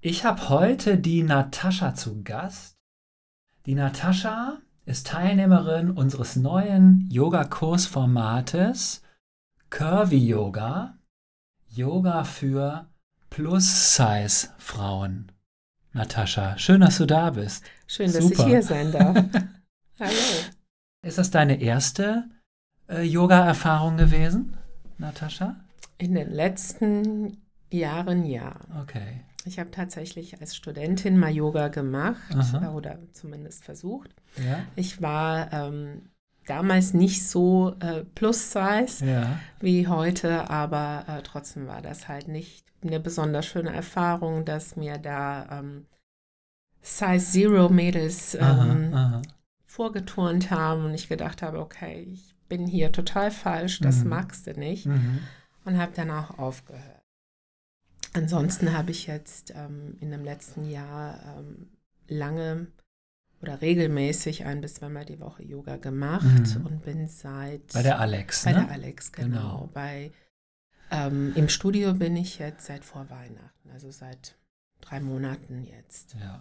Ich habe heute die Natascha zu Gast. Die Natascha ist Teilnehmerin unseres neuen Yoga-Kursformates Curvy Yoga. Yoga für Plus-Size-Frauen. Natascha, schön, dass du da bist. Schön, dass ich hier sein darf. Hallo. Ist das deine erste äh, Yoga-Erfahrung gewesen, Natascha? In den letzten Jahren ja. Okay. Ich habe tatsächlich als Studentin mal Yoga gemacht Aha. äh, oder zumindest versucht. Ja. Ich war ähm, damals nicht so äh, plus-size Ja. wie heute, aber äh, trotzdem war das halt nicht eine besonders schöne Erfahrung, dass mir da ähm, Size Zero Mädels ähm, Aha, aha. vorgeturnt haben und ich gedacht habe, okay, ich bin hier total falsch, das Mhm. magst du nicht Mhm. und habe dann auch aufgehört. Ansonsten habe ich jetzt ähm, in dem letzten Jahr ähm, lange oder regelmäßig ein bis zweimal die Woche Yoga gemacht Mhm. und bin seit Bei der Alex, bei ne? der Alex genau. Genau. Bei ähm, im Studio bin ich jetzt seit vor Weihnachten, also seit drei Monaten jetzt. Ja.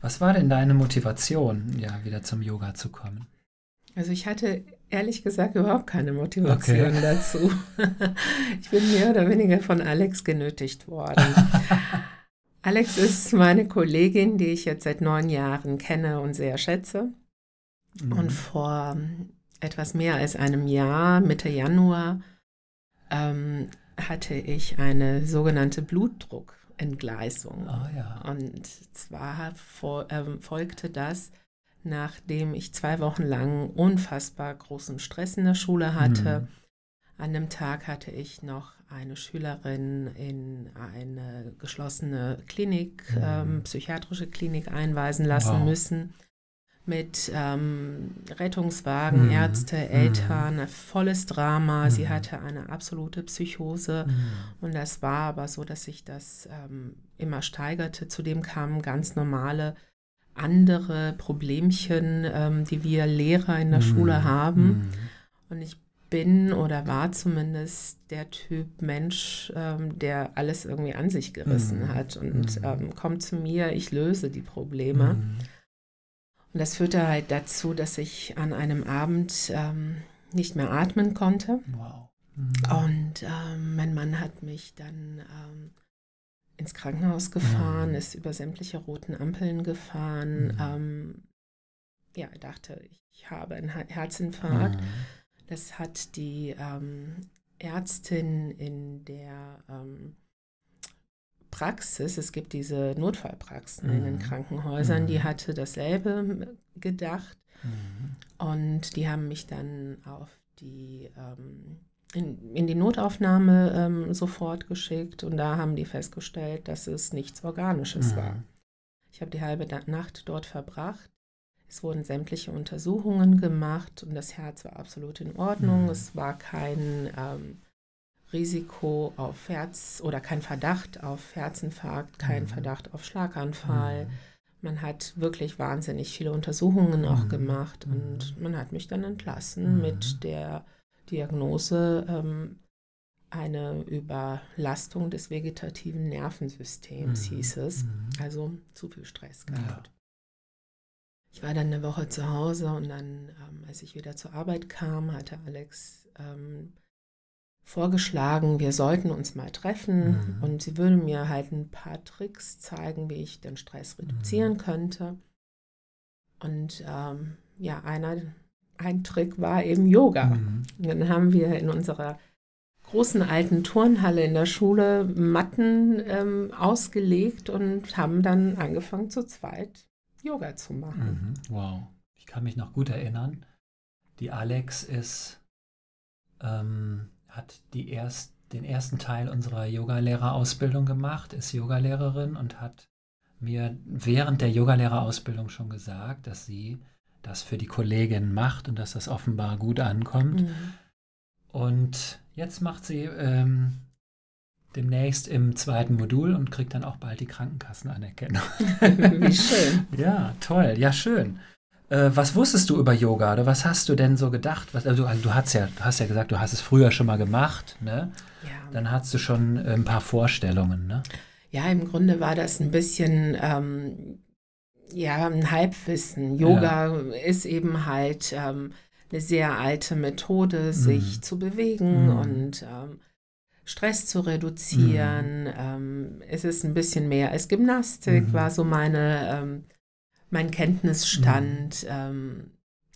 Was war denn deine Motivation, ja, wieder zum Yoga zu kommen? Also ich hatte ehrlich gesagt überhaupt keine Motivation Okay. dazu. Ich bin mehr oder weniger von Alex genötigt worden. Alex ist meine Kollegin, die ich jetzt seit neun Jahren kenne und sehr schätze. Mhm. Und vor ähm, etwas mehr als einem Jahr, Mitte Januar, ähm, hatte ich eine sogenannte Blutdruckentgleisung. Ah ja. Und zwar fol ähm, folgte das, nachdem ich zwei Wochen lang unfassbar großen Stress in der Schule hatte. Mhm. An dem Tag hatte ich noch eine Schülerin in eine geschlossene Klinik, Mhm. ähm, psychiatrische Klinik einweisen lassen Wow. müssen. Mit ähm, Rettungswagen, Mhm. Ärzte, Mhm. Eltern, volles Drama. Sie Mhm. hatte eine absolute Psychose. Mhm. Und das war aber so, dass sich das ähm, immer steigerte. Zudem kamen ganz normale andere Problemchen, ähm, die wir Lehrer in der Schule Mhm. haben. Mhm. Und ich bin oder war zumindest der Typ Mensch, ähm, der alles irgendwie an sich gerissen Mhm. hat und Mhm. ähm, kommt zu mir, ich löse die Probleme. Mhm. Und das führte halt dazu, dass ich an einem Abend ähm, nicht mehr atmen konnte. Wow. Mhm. Und ähm, mein Mann hat mich dann ähm, ins Krankenhaus gefahren, Mhm. ist über sämtliche roten Ampeln gefahren. Mhm. Ähm, ja, dachte, ich habe einen Her- Herzinfarkt. Mhm. Das hat die ähm, Ärztin in der ähm, Praxis, es gibt diese Notfallpraxen in den Mhm. Krankenhäusern, die Mhm. hatte dasselbe gedacht. Mhm. Und die haben mich dann auf die, ähm, in, in die Notaufnahme ähm, sofort geschickt und da haben die festgestellt, dass es nichts Organisches Mhm. war. Ich habe die halbe Nacht dort verbracht. Es wurden sämtliche Untersuchungen gemacht und das Herz war absolut in Ordnung. Mhm. Es war kein ähm, Risiko auf Herz oder kein Verdacht auf Herzinfarkt, kein Mhm. Verdacht auf Schlaganfall. Mhm. Man hat wirklich wahnsinnig viele Untersuchungen auch Mhm. gemacht Mhm. und man hat mich dann entlassen Mhm. mit der Diagnose ähm, eine Überlastung des vegetativen Nervensystems, Mhm. hieß es. Mhm. Also zu viel Stress Ja. gehabt. Ich war dann eine Woche zu Hause und dann, ähm, als ich wieder zur Arbeit kam, hatte Alex ähm, vorgeschlagen, wir sollten uns mal treffen Mhm. und sie würde mir halt ein paar Tricks zeigen, wie ich den Stress reduzieren könnte. Und ähm, ja, einer, ein Trick war eben Yoga. Mhm. Dann haben wir in unserer großen alten Turnhalle in der Schule Matten ähm, ausgelegt und haben dann angefangen zu zweit Yoga zu machen. Mhm. Wow. Ich kann mich noch gut erinnern. Die Alex ist, ähm, hat die erst, den ersten Teil unserer Yogalehrerausbildung gemacht, ist Yogalehrerin und hat mir während der Yogalehrerausbildung schon gesagt, dass sie das für die Kollegin macht und dass das offenbar gut ankommt. Mhm. Und jetzt macht sie ähm, demnächst im zweiten Modul und kriegt dann auch bald die Krankenkassenanerkennung. Wie schön. Ja, toll. Ja, schön. Äh, was wusstest du über Yoga oder was hast du denn so gedacht? Was, also, also du hast ja, du hast ja gesagt, du hast es früher schon mal gemacht, ne? Ja. Dann hast du schon ein paar Vorstellungen, ne? Ja, im Grunde war das ein bisschen ähm, ja, ein Halbwissen. Yoga ja. ist eben halt ähm, eine sehr alte Methode, sich mhm. zu bewegen mhm. und ähm, Stress zu reduzieren. Mhm. Ähm, es ist ein bisschen mehr als Gymnastik, mhm. war so meine, ähm, mein Kenntnisstand. Mhm. Ähm,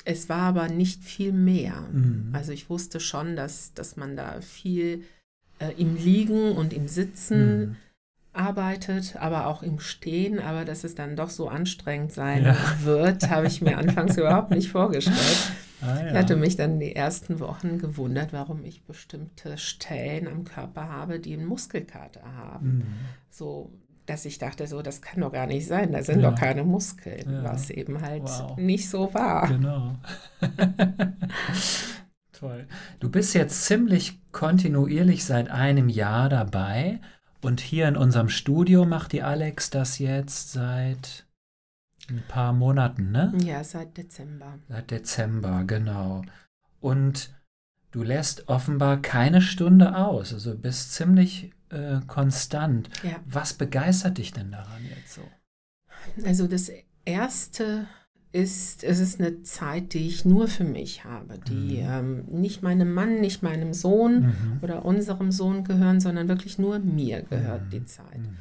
es war aber nicht viel mehr. Mhm. Also ich wusste schon, dass, dass man da viel äh, im Liegen und im Sitzen arbeitet, aber auch im Stehen, aber dass es dann doch so anstrengend sein ja. wird, habe ich mir anfangs überhaupt nicht vorgestellt. Ah, ja. Ich hatte mich dann die ersten Wochen gewundert, warum ich bestimmte Stellen am Körper habe, die einen Muskelkater haben. Mhm. So, dass ich dachte, so, das kann doch gar nicht sein, da sind ja. doch keine Muskeln, was eben halt wow. nicht so war. Genau. Toll. Du bist jetzt ziemlich kontinuierlich seit einem Jahr dabei und hier in unserem Studio macht die Alex das jetzt seit ein paar Monaten, ne? Ja, seit Dezember. Seit Dezember, genau. Und du lässt offenbar keine Stunde aus, also bist ziemlich äh, konstant. Ja. Was begeistert dich denn daran jetzt so? Also das erste ist, es ist eine Zeit, die ich nur für mich habe, die mhm. ähm, nicht meinem Mann, nicht meinem Sohn mhm. oder unserem Sohn gehören, sondern wirklich nur mir gehört mhm. die Zeit. Mhm.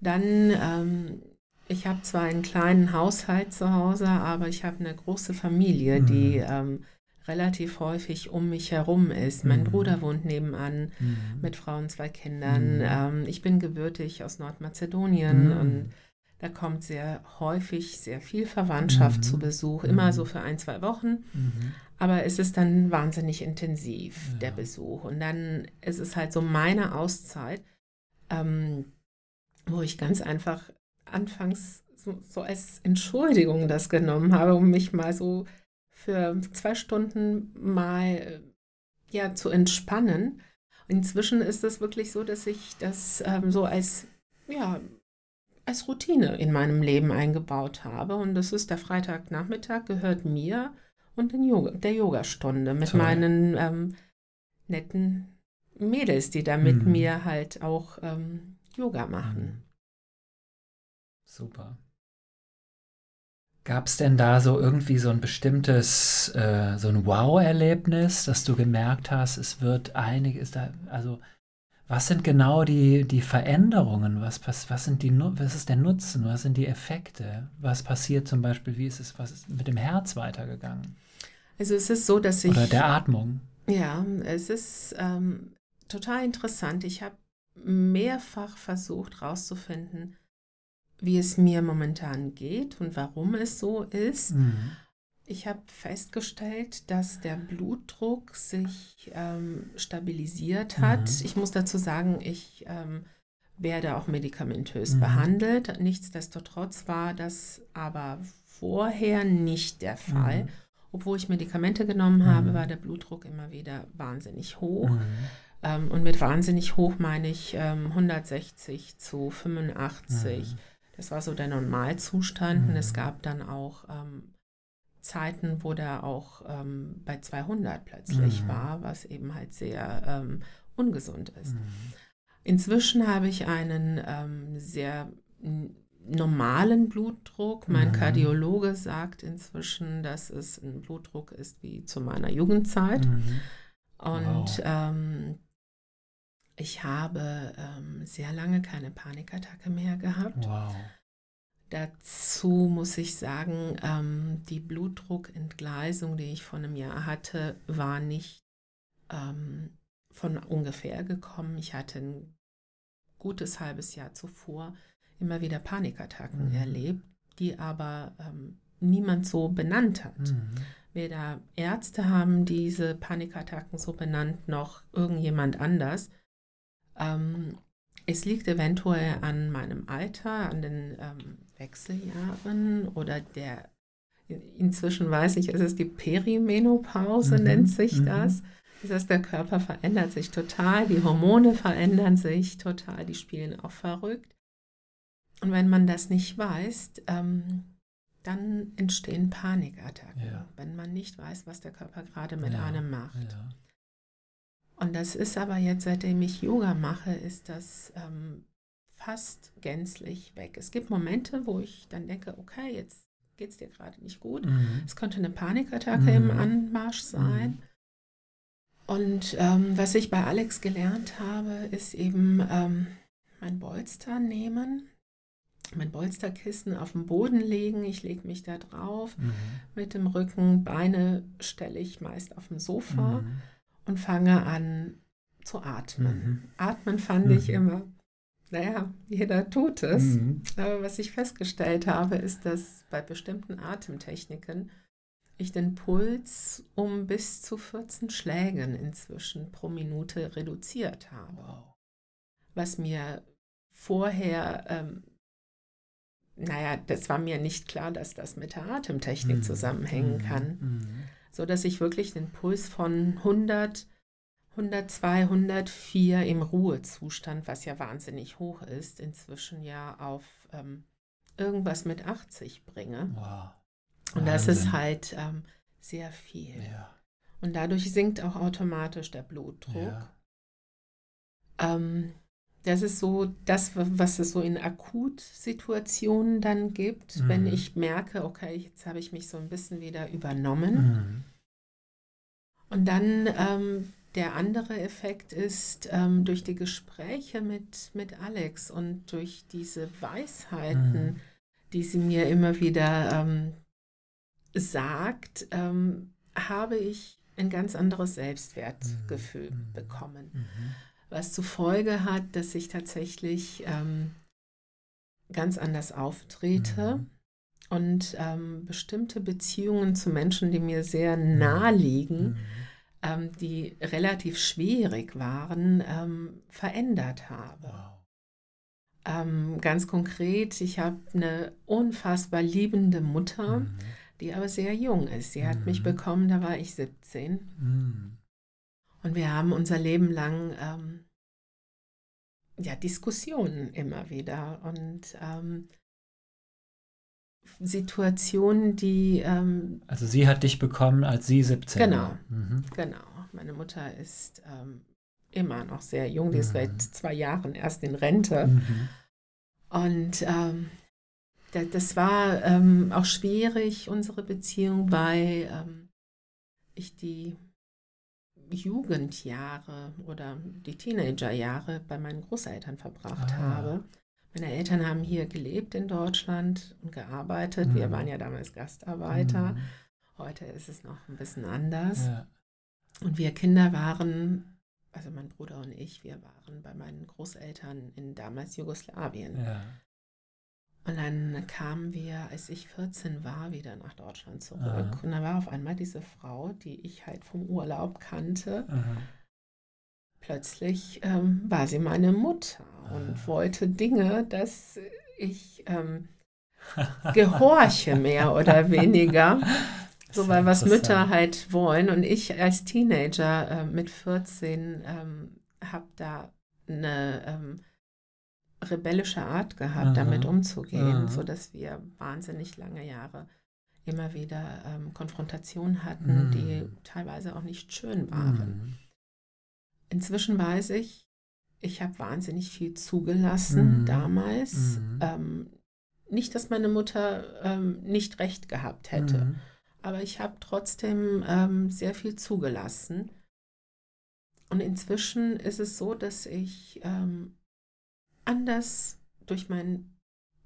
Dann, ähm, ich habe zwar einen kleinen Haushalt zu Hause, aber ich habe eine große Familie, die mhm. ähm, relativ häufig um mich herum ist. Mein mhm. Bruder wohnt nebenan mit Frau und zwei Kindern. Ähm, ich bin gebürtig aus Nordmazedonien und da kommt sehr häufig sehr viel Verwandtschaft mhm. zu Besuch, immer mhm. so für ein, zwei Wochen. Mhm. Aber es ist dann wahnsinnig intensiv, ja. der Besuch. Und dann ist es halt so meine Auszeit, ähm, wo ich ganz einfach anfangs so, so, als Entschuldigung das genommen habe, um mich mal so für zwei Stunden mal ja, zu entspannen. Inzwischen ist es wirklich so, dass ich das ähm, so als ja, als Routine in meinem Leben eingebaut habe. Und das ist der Freitagnachmittag, gehört mir und den Yoga, der Yogastunde mit Toll. meinen ähm, netten Mädels, die da mit mhm. mir halt auch ähm, Yoga machen. Mhm. Super. Gab es denn da so irgendwie so ein bestimmtes, äh, so ein Wow-Erlebnis, dass du gemerkt hast, es wird einiges da, also was sind genau die, die Veränderungen? Was, was, sind die, was ist der Nutzen? Was sind die Effekte? Was passiert zum Beispiel? Wie ist es, was ist mit dem Herz weitergegangen? Also es ist so, dass ich... Oder der Atmung. Ja, es ist ähm, total interessant. Ich habe mehrfach versucht herauszufinden, wie es mir momentan geht und warum es so ist. Mhm. Ich habe festgestellt, dass der Blutdruck sich ähm, stabilisiert hat. Mhm. Ich muss dazu sagen, ich ähm, werde auch medikamentös mhm. behandelt. Nichtsdestotrotz war das aber vorher nicht der Fall. Mhm. Obwohl ich Medikamente genommen habe, mhm. war der Blutdruck immer wieder wahnsinnig hoch. Mhm. Ähm, und mit wahnsinnig hoch meine ich 160 ähm, zu 85. Mhm. Das war so der Normalzustand. Und es gab dann auch ähm, Zeiten, wo der auch ähm, bei 200 plötzlich mhm. war, was eben halt sehr ähm, ungesund ist. Mhm. Inzwischen habe ich einen ähm, sehr normalen Blutdruck. Mein mhm. Kardiologe sagt inzwischen, dass es ein Blutdruck ist wie zu meiner Jugendzeit. Mhm. Und wow. Ähm, ich habe ähm, sehr lange keine Panikattacke mehr gehabt. Wow. Dazu muss ich sagen, ähm, die Blutdruckentgleisung, die ich vor einem Jahr hatte, war nicht ähm, von ungefähr gekommen. Ich hatte ein gutes halbes Jahr zuvor immer wieder Panikattacken mhm. erlebt, die aber ähm, niemand so benannt hat. Mhm. Weder Ärzte haben diese Panikattacken so benannt, noch irgendjemand anders. Ähm, es liegt eventuell an meinem Alter, an den ähm, Wechseljahren oder der, inzwischen weiß ich, es ist die Perimenopause, mhm, nennt sich mhm. das. Das heißt, der Körper verändert sich total, die Hormone verändern sich total, die spielen auch verrückt. Und wenn man das nicht weiß, ähm, dann entstehen Panikattacken, ja. wenn man nicht weiß, was der Körper gerade mit ja, einem macht. Ja. Und das ist aber jetzt, seitdem ich Yoga mache, ist das ähm, fast gänzlich weg. Es gibt Momente, wo ich dann denke, okay, jetzt geht es dir gerade nicht gut. Mhm. Es könnte eine Panikattacke mhm. im Anmarsch sein. Mhm. Und ähm, was ich bei Alex gelernt habe, ist eben ähm, mein Bolster nehmen, mein Bolsterkissen auf den Boden legen. Ich lege mich da drauf mhm. mit dem Rücken. Beine stelle ich meist auf dem Sofa mhm. und fange an zu atmen. Mhm. Atmen fand ich mhm. immer, naja, jeder tut es. Mhm. Aber was ich festgestellt habe, ist, dass bei bestimmten Atemtechniken ich den Puls um bis zu 14 Schlägen inzwischen pro Minute reduziert habe. Wow. Was mir vorher, ähm, naja, das war mir nicht klar, dass das mit der Atemtechnik mhm. zusammenhängen mhm. kann. Mhm. So dass ich wirklich den Puls von 100, 102, 104 im Ruhezustand, was ja wahnsinnig hoch ist, inzwischen ja auf ähm, irgendwas mit 80 bringe. Wow. Und das ist halt ähm, sehr viel. Ja. Und dadurch sinkt auch automatisch der Blutdruck. Ja. Ähm, das ist so das, was es so in Akutsituationen dann gibt, mhm. wenn ich merke, okay, jetzt habe ich mich so ein bisschen wieder übernommen. Mhm. Und dann ähm, der andere Effekt ist, ähm, durch die Gespräche mit, mit Alex und durch diese Weisheiten, mhm. die sie mir immer wieder ähm, sagt, ähm, habe ich ein ganz anderes Selbstwertgefühl mhm. bekommen. Mhm. Was zur Folge hat, dass ich tatsächlich ähm, ganz anders auftrete mhm. und ähm, bestimmte Beziehungen zu Menschen, die mir sehr mhm. nahe liegen, mhm. Ähm, die relativ schwierig waren, ähm, verändert habe. Wow. Ähm, ganz konkret, ich habe eine unfassbar liebende Mutter. Mhm die aber sehr jung ist. Sie hat mich mhm. bekommen, da war ich 17. Mhm. Und wir haben unser Leben lang ähm, ja, Diskussionen immer wieder und ähm, Situationen, die. Ähm, also, sie hat dich bekommen, als sie 17 genau, war. Mhm. Genau. Meine Mutter ist ähm, immer noch sehr jung, die ist seit mhm. zwei Jahren erst in Rente. Mhm. Und ähm, das war ähm, auch schwierig, unsere Beziehung, weil ähm, ich die Jugendjahre oder die Teenagerjahre bei meinen Großeltern verbracht ah. habe. Meine Eltern haben hier gelebt in Deutschland und gearbeitet. Mhm. Wir waren ja damals Gastarbeiter. Mhm. Heute ist es noch ein bisschen anders. Ja. Und wir Kinder waren, also mein Bruder und ich, wir waren bei meinen Großeltern in damals Jugoslawien. Ja. Und dann kamen wir, als ich 14 war, wieder nach Deutschland zurück. Aha. Und da war auf einmal diese Frau, die ich halt vom Urlaub kannte. Aha. Plötzlich ähm, war sie meine Mutter und Aha. wollte Dinge, dass ich ähm, gehorche, mehr oder weniger. So, weil was Mütter halt wollen. Und ich als Teenager äh, mit 14 ähm, habe da eine ähm, rebellische Art gehabt, aha, damit umzugehen, aha. sodass wir wahnsinnig lange Jahre immer wieder ähm, Konfrontationen hatten, mhm. die teilweise auch nicht schön waren. Mhm. Inzwischen weiß ich, ich habe wahnsinnig viel zugelassen mhm. damals. Mhm. Ähm, nicht, dass meine Mutter ähm, nicht recht gehabt hätte, mhm. aber ich habe trotzdem ähm, sehr viel zugelassen. Und inzwischen ist es so, dass ich ähm, anders durch mein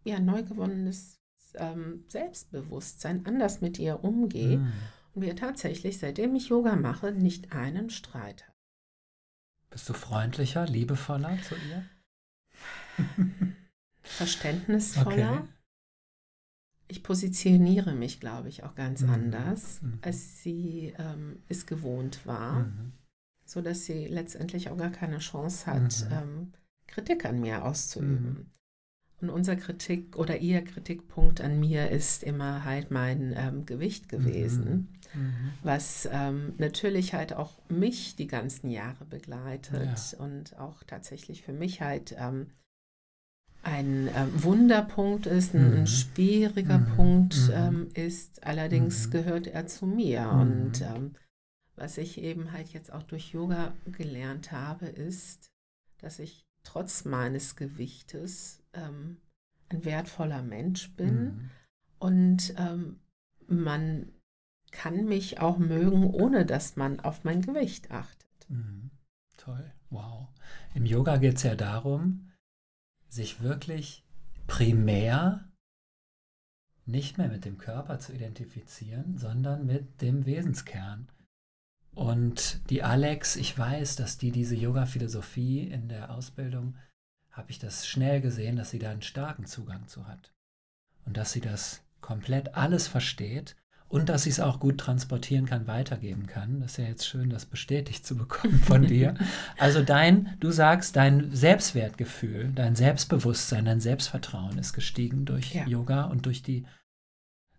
ja, neu gewonnenes ähm, Selbstbewusstsein anders mit ihr umgehe mm. und wir tatsächlich, seitdem ich Yoga mache, nicht einen Streit haben. Bist du freundlicher, liebevoller zu ihr? Verständnisvoller. Okay. Ich positioniere mich, glaube ich, auch ganz mhm. anders, mhm. als sie ähm, es gewohnt war, mhm. sodass sie letztendlich auch gar keine Chance hat, mhm. ähm, Kritik an mir auszuüben. Mhm. Und unser Kritik oder ihr Kritikpunkt an mir ist immer halt mein ähm, Gewicht gewesen, mhm. Mhm. was ähm, natürlich halt auch mich die ganzen Jahre begleitet ja. und auch tatsächlich für mich halt ähm, ein ähm, Wunderpunkt ist, ein, ein mhm. schwieriger mhm. Punkt mhm. Ähm, ist. Allerdings gehört er zu mir und ähm, was ich eben halt jetzt auch durch Yoga gelernt habe, ist, dass ich trotz meines Gewichtes ähm, ein wertvoller Mensch bin Mhm. und ähm, man kann mich auch mögen, ohne dass man auf mein Gewicht achtet. Mhm. Toll, wow. Im Yoga geht es ja darum, sich wirklich primär nicht mehr mit dem Körper zu identifizieren, sondern mit dem Wesenskern. Und die Alex, ich weiß, dass die diese Yoga-Philosophie in der Ausbildung, habe ich das schnell gesehen, dass sie da einen starken Zugang zu hat. Und dass sie das komplett alles versteht und dass sie es auch gut transportieren kann, weitergeben kann. Das ist ja jetzt schön, das bestätigt zu bekommen von dir. Also dein, du sagst, dein Selbstwertgefühl, dein Selbstbewusstsein, dein Selbstvertrauen ist gestiegen durch Ja. Yoga und durch die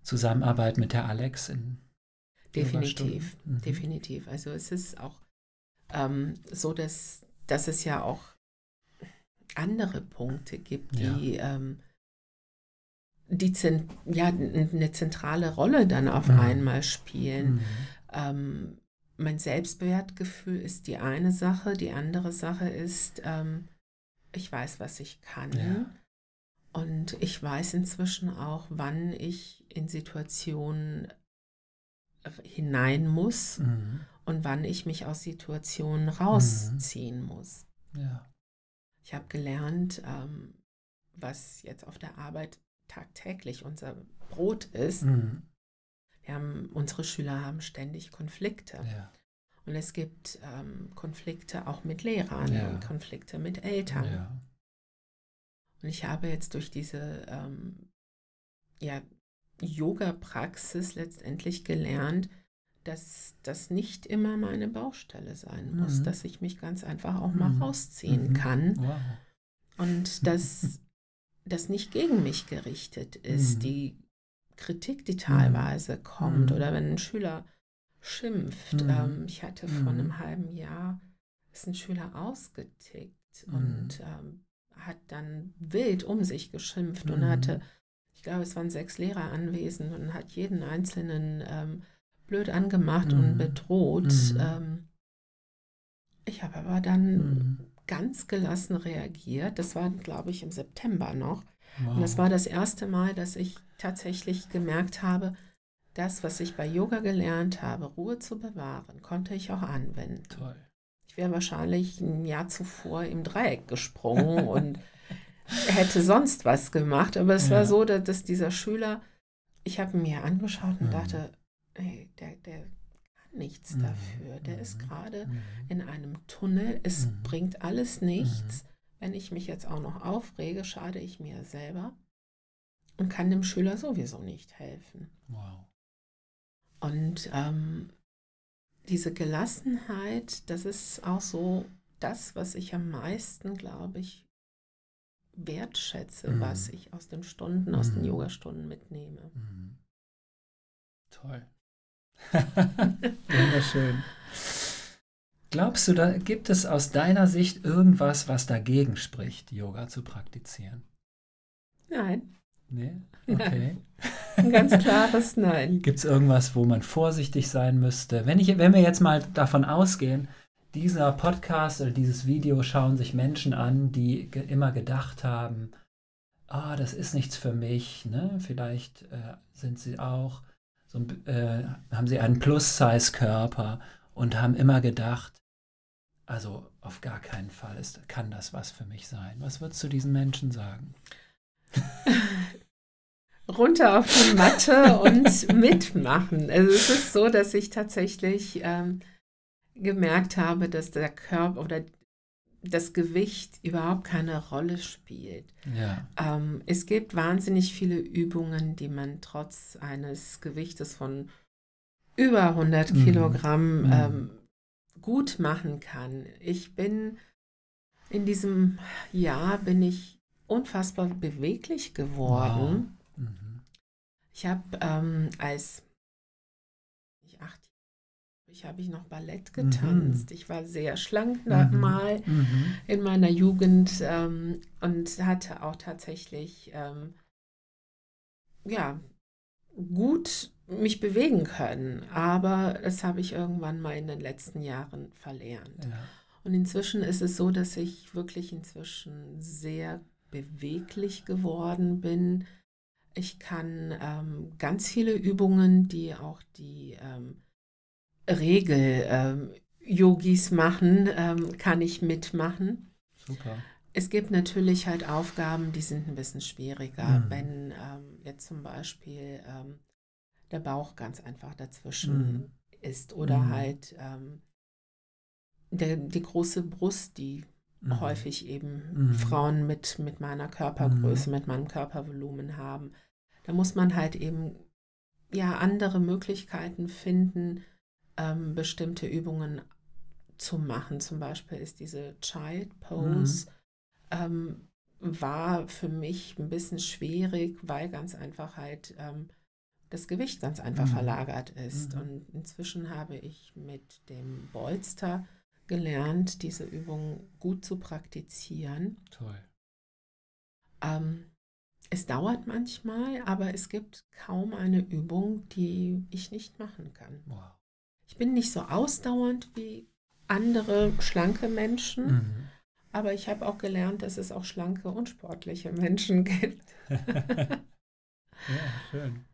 Zusammenarbeit mit der Alex in Definitiv. Mhm. definitiv. Also es ist auch ähm, so, dass, dass es ja auch andere Punkte gibt, die, ähm, die zent ja, eine zentrale Rolle dann auf Mhm. einmal spielen. Mhm. Ähm, mein Selbstwertgefühl ist die eine Sache, die andere Sache ist, ähm, ich weiß, was ich kann. Ja. Und ich weiß inzwischen auch, wann ich in Situationen hinein muss Mhm. und wann ich mich aus Situationen rausziehen muss. Ja. Ich habe gelernt, ähm, was jetzt auf der Arbeit tagtäglich unser Brot ist. Mhm. Wir haben, unsere Schüler haben ständig Konflikte. Ja. Und es gibt ähm, Konflikte auch mit Lehrern Ja. und Konflikte mit Eltern. Ja. Und ich habe jetzt durch diese ähm, ja, Yoga-Praxis letztendlich gelernt, dass das nicht immer meine Baustelle sein muss, Mhm. dass ich mich ganz einfach auch mal Mhm. rausziehen Mhm. kann Wow. und dass das nicht gegen mich gerichtet ist, Mhm. die Kritik, die teilweise kommt Mhm. oder wenn ein Schüler schimpft. Mhm. Ähm, ich hatte vor Mhm. einem halben Jahr ist ein Schüler ausgetickt Mhm. und ähm, hat dann wild um sich geschimpft und Mhm. hatte, ich glaube, es waren sechs Lehrer anwesend und hat jeden einzelnen ähm, blöd angemacht und Mhm. bedroht. Mhm. Ähm, ich habe aber dann Mhm. Ganz gelassen reagiert. Das war, glaube ich, im September noch. Wow. Und das war das erste Mal, dass ich tatsächlich gemerkt habe, das, was ich bei Yoga gelernt habe, Ruhe zu bewahren, konnte ich auch anwenden. toll. Ich wäre wahrscheinlich ein Jahr zuvor im Dreieck gesprungen und hätte sonst was gemacht. Aber es Ja. war so, dass, dass dieser Schüler, ich habe ihn mir angeschaut und Mhm. dachte, ey, der, der nichts Mhm. dafür. Der ist Mhm. gerade Mhm. in einem Tunnel. Es Mhm. bringt alles nichts. Wenn ich mich jetzt auch noch aufrege, schade ich mir selber und kann dem Schüler sowieso nicht helfen. Wow. Und ähm, diese Gelassenheit, das ist auch so das, was ich am meisten, glaube ich, wertschätze, Mhm. was ich aus den Stunden, aus den Mhm. Yogastunden mitnehme. Mhm. Toll. Wunderschön. Glaubst du, da gibt es aus deiner Sicht irgendwas, was dagegen spricht, Yoga zu praktizieren? Nein, Nee? Okay. ein ganz klares Nein. Gibt es irgendwas, wo man vorsichtig sein müsste? Wenn, ich, wenn wir jetzt mal davon ausgehen, dieser Podcast oder dieses Video schauen sich Menschen an, die ge immer gedacht haben, ah, das ist nichts für mich. Ne? Vielleicht äh, sind sie auch, so, äh, haben sie einen Plus-Size-Körper und haben immer gedacht, also auf gar keinen Fall ist, kann das was für mich sein. Was würdest du diesen Menschen sagen? runter auf die Matte und mitmachen. Also es ist so, dass ich tatsächlich ähm, gemerkt habe, dass der Körper oder das Gewicht überhaupt keine Rolle spielt. Ja. Ähm, es gibt wahnsinnig viele Übungen, die man trotz eines Gewichtes von über 100 Mhm. Kilogramm Mhm. ähm, gut machen kann. Ich bin in diesem Jahr bin ich unfassbar beweglich geworden. Mhm. Ich habe ähm, als ich habe ich noch Ballett Mhm. getanzt. Ich war sehr schlank Mhm. mal Mhm. in meiner Jugend ähm, und hatte auch tatsächlich ähm, ja gut mich bewegen können, aber das habe ich irgendwann mal in den letzten Jahren verlernt. Ja. Und inzwischen ist es so, dass ich wirklich inzwischen sehr beweglich geworden bin. Ich kann ähm, ganz viele Übungen, die auch die ähm, Regel-Yogis ähm, machen, ähm, kann ich mitmachen. Super. Es gibt natürlich halt Aufgaben, die sind ein bisschen schwieriger. Mhm. Wenn ähm, jetzt zum Beispiel ähm, der Bauch ganz einfach dazwischen mhm. ist oder mhm. halt der, die große Brust, die mhm. häufig eben mhm. Frauen mit, mit meiner Körpergröße, mhm. mit meinem Körpervolumen haben. Da muss man halt eben ja andere Möglichkeiten finden, ähm, bestimmte Übungen zu machen. Zum Beispiel ist diese Child Pose mhm. ähm, war für mich ein bisschen schwierig, weil ganz einfach halt ähm, das Gewicht ganz einfach mhm. verlagert ist. Mhm. Und inzwischen habe ich mit dem Bolster gelernt, diese Übung gut zu praktizieren. Toll. Ähm, es dauert manchmal, aber es gibt kaum eine Übung, die ich nicht machen kann. Wow. Ich bin nicht so ausdauernd wie andere schlanke Menschen, mhm. aber ich habe auch gelernt, dass es auch schlanke und sportliche Menschen gibt. ja, schön.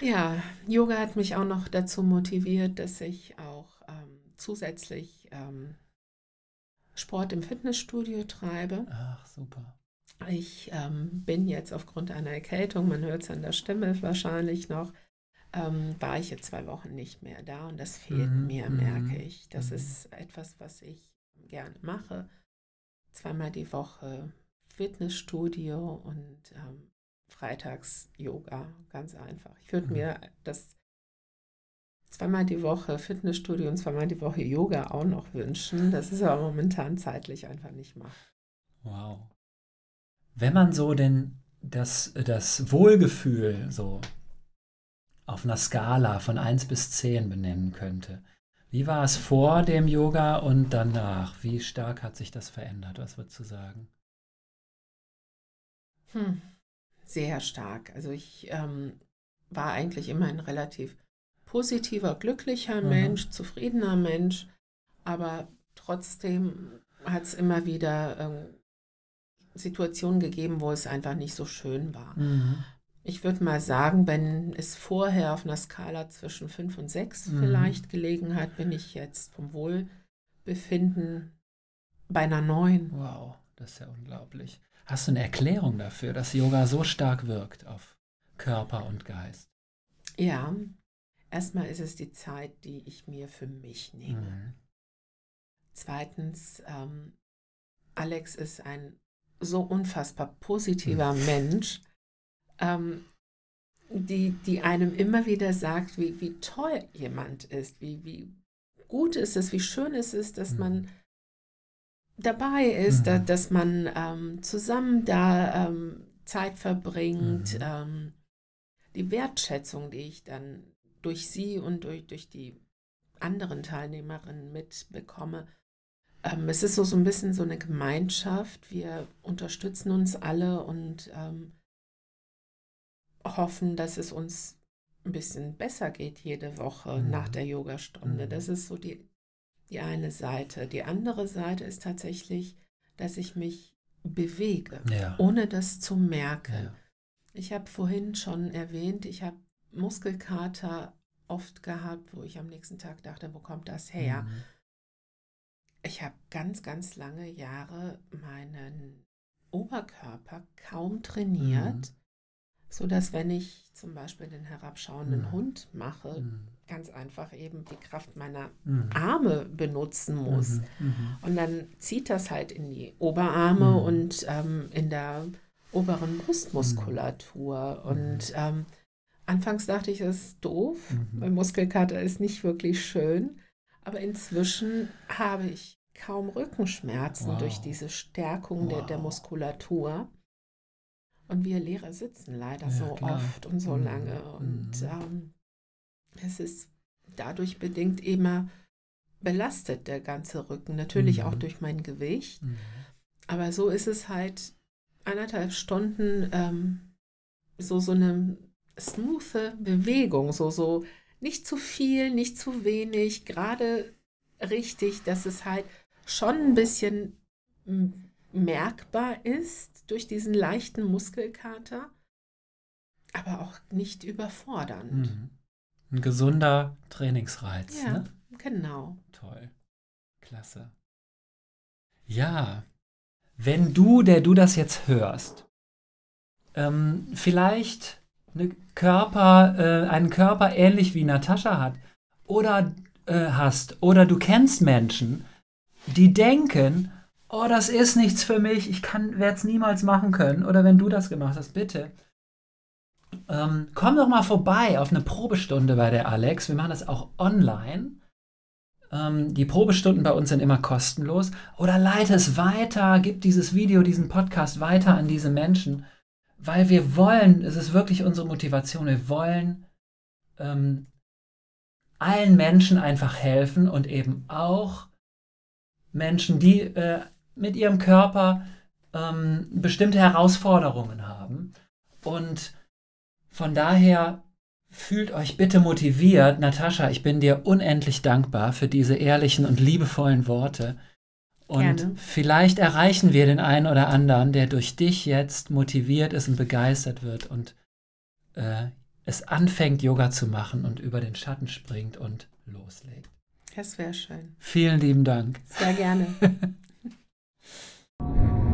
Ja, Yoga hat mich auch noch dazu motiviert, dass ich auch ähm, zusätzlich ähm, Sport im Fitnessstudio treibe. Ach, super. Ich ähm, bin jetzt aufgrund einer Erkältung, man hört es an der Stimme wahrscheinlich noch, ähm, war ich jetzt zwei Wochen nicht mehr da und das fehlt mhm. mir, merke mhm, ich. Das mhm. ist etwas, was ich gerne mache. Zweimal die Woche Fitnessstudio und ähm, freitags Yoga, ganz einfach. Ich würde mhm. mir das zweimal die Woche Fitnessstudio und zweimal die Woche Yoga auch noch wünschen. Das ist aber momentan zeitlich einfach nicht machbar. Wow. Wenn man so denn das, das Wohlgefühl so auf einer Skala von 1 bis 10 benennen könnte, wie war es vor dem Yoga und danach? Wie stark hat sich das verändert? Was würdest du sagen? Hm. Sehr stark. Also ich ähm, war eigentlich immer ein relativ positiver, glücklicher mhm. Mensch, zufriedener Mensch, aber trotzdem hat es immer wieder ähm, Situationen gegeben, wo es einfach nicht so schön war. Mhm. Ich würde mal sagen, wenn es vorher auf einer Skala zwischen 5 und 6 mhm. vielleicht gelegen hat, bin ich jetzt vom Wohlbefinden bei einer 9. Wow, das ist ja unglaublich. Hast du eine Erklärung dafür, dass Yoga so stark wirkt auf Körper und Geist? Ja, Erstmal ist es die Zeit, die ich mir für mich nehme. Mhm. Zweitens, ähm, Alex ist ein so unfassbar positiver mhm. Mensch, ähm, die, die einem immer wieder sagt, wie, wie toll jemand ist, wie, wie gut ist es, wie schön es ist, dass mhm. man dabei ist, mhm. da, dass man ähm, zusammen da ähm, Zeit verbringt. Mhm. Ähm, die Wertschätzung, die ich dann durch sie und durch, durch die anderen Teilnehmerinnen mitbekomme. Ähm, es ist so, so ein bisschen so eine Gemeinschaft. Wir unterstützen uns alle und ähm, hoffen, dass es uns ein bisschen besser geht jede Woche mhm. nach der Yogastunde. Mhm. Das ist so die, die eine Seite. Die andere Seite ist tatsächlich, dass ich mich bewege, ja. ohne das zu merken. Ja. Ich habe vorhin schon erwähnt, ich habe Muskelkater oft gehabt, wo ich am nächsten Tag dachte, wo kommt das her? Mhm. Ich habe ganz, ganz lange Jahre meinen Oberkörper kaum trainiert, mhm. Sodass wenn ich zum Beispiel den herabschauenden mhm. Hund mache, mhm. ganz einfach eben die Kraft meiner mhm. Arme benutzen muss. Mhm. Und dann zieht das halt in die Oberarme und ähm, in der oberen Brustmuskulatur. Und ähm, Anfangs dachte ich, das ist doof, mhm. weil Muskelkater ist nicht wirklich schön. Aber inzwischen habe ich kaum Rückenschmerzen wow. durch diese Stärkung wow. der, der Muskulatur. Und wir Lehrer sitzen leider ja, so klar. oft und so mhm. lange. Und mhm. ähm, es ist dadurch bedingt immer belastet, der ganze Rücken. Natürlich mhm. auch durch mein Gewicht. Mhm. Aber so ist es halt anderthalb Stunden ähm, so, so eine smoothe Bewegung, so, so nicht zu viel, nicht zu wenig, gerade richtig, dass es halt schon ein bisschen merkbar ist durch diesen leichten Muskelkater, aber auch nicht überfordernd. Mhm. Ein gesunder Trainingsreiz. Ja, ne? genau. Toll. Klasse. Ja, wenn du, der du das jetzt hörst, ähm, vielleicht eine Körper, äh, einen Körper ähnlich wie Natascha hat oder äh, hast oder du kennst Menschen, die denken, oh, das ist nichts für mich, ich werde es niemals machen können oder wenn du das gemacht hast, bitte. Ähm, komm doch mal vorbei auf eine Probestunde bei der Alex. Wir machen das auch online. Ähm, die Probestunden bei uns sind immer kostenlos. Oder leite es weiter, gib dieses Video, diesen Podcast weiter an diese Menschen weil wir wollen, es ist wirklich unsere Motivation, wir wollen ähm, allen Menschen einfach helfen und eben auch Menschen, die äh, mit ihrem Körper ähm, bestimmte Herausforderungen haben. Und von daher fühlt euch bitte motiviert. Natascha, ich bin dir unendlich dankbar für diese ehrlichen und liebevollen Worte. Und Gerne. vielleicht erreichen wir den einen oder anderen, der durch dich jetzt motiviert ist und begeistert wird und äh, es anfängt, Yoga zu machen und über den Schatten springt und loslegt. Das wäre schön. Vielen lieben Dank. Sehr gerne. Thank you.